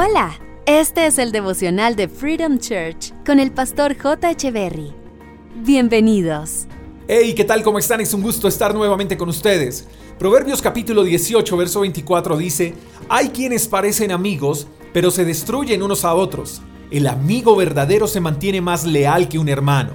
Hola, este es el devocional de Freedom Church con el pastor J. Echeverry. Bienvenidos. Hey, ¿qué tal? ¿Cómo están? Es un gusto estar nuevamente con ustedes. Proverbios capítulo 18, verso 24 dice, Hay quienes parecen amigos, pero se destruyen unos a otros. El amigo verdadero se mantiene más leal que un hermano.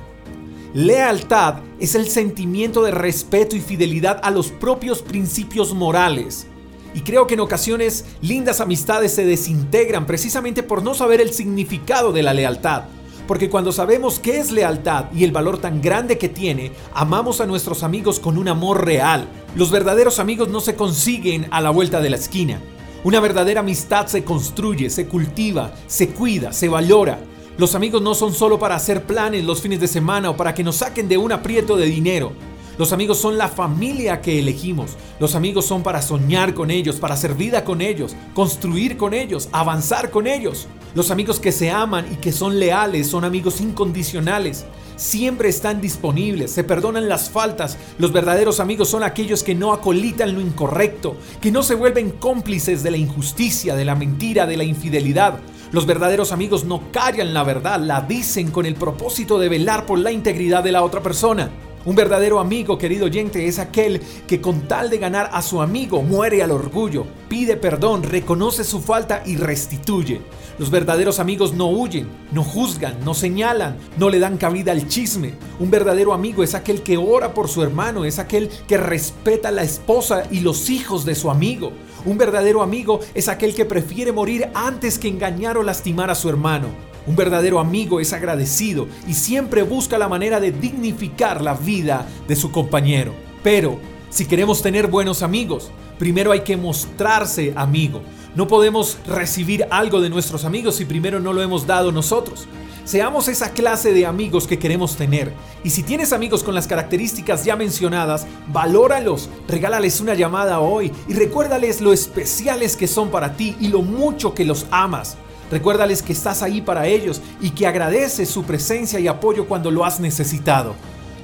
Lealtad es el sentimiento de respeto y fidelidad a los propios principios morales. Y creo que en ocasiones lindas amistades se desintegran precisamente por no saber el significado de la lealtad. Porque cuando sabemos qué es lealtad y el valor tan grande que tiene, amamos a nuestros amigos con un amor real. Los verdaderos amigos no se consiguen a la vuelta de la esquina. Una verdadera amistad se construye, se cultiva, se cuida, se valora. Los amigos no son solo para hacer planes los fines de semana o para que nos saquen de un aprieto de dinero. Los amigos son la familia que elegimos. Los amigos son para soñar con ellos, para hacer vida con ellos, construir con ellos, avanzar con ellos. Los amigos que se aman y que son leales son amigos incondicionales. Siempre están disponibles, se perdonan las faltas. Los verdaderos amigos son aquellos que no acolitan lo incorrecto, que no se vuelven cómplices de la injusticia, de la mentira, de la infidelidad. Los verdaderos amigos no callan la verdad, la dicen con el propósito de velar por la integridad de la otra persona. Un verdadero amigo, querido oyente, es aquel que con tal de ganar a su amigo muere al orgullo, pide perdón, reconoce su falta y restituye. Los verdaderos amigos no huyen, no juzgan, no señalan, no le dan cabida al chisme. Un verdadero amigo es aquel que ora por su hermano, es aquel que respeta a la esposa y los hijos de su amigo. Un verdadero amigo es aquel que prefiere morir antes que engañar o lastimar a su hermano. Un verdadero amigo es agradecido y siempre busca la manera de dignificar la vida de su compañero. Pero, si queremos tener buenos amigos, primero hay que mostrarse amigo. No podemos recibir algo de nuestros amigos si primero no lo hemos dado nosotros. Seamos esa clase de amigos que queremos tener. Y si tienes amigos con las características ya mencionadas, valóralos, regálales una llamada hoy y recuérdales lo especiales que son para ti y lo mucho que los amas. Recuérdales que estás ahí para ellos y que agradeces su presencia y apoyo cuando lo has necesitado.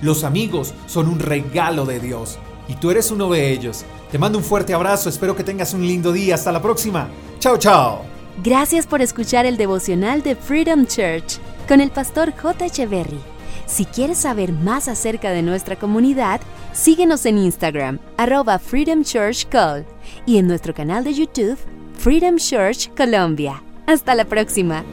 Los amigos son un regalo de Dios y tú eres uno de ellos. Te mando un fuerte abrazo, espero que tengas un lindo día. Hasta la próxima. Chao, chao. Gracias por escuchar el devocional de Freedom Church con el pastor J. Echeverry. Si quieres saber más acerca de nuestra comunidad, síguenos en Instagram, arroba Freedom Church Call, y en nuestro canal de YouTube, Freedom Church Colombia. Hasta la próxima.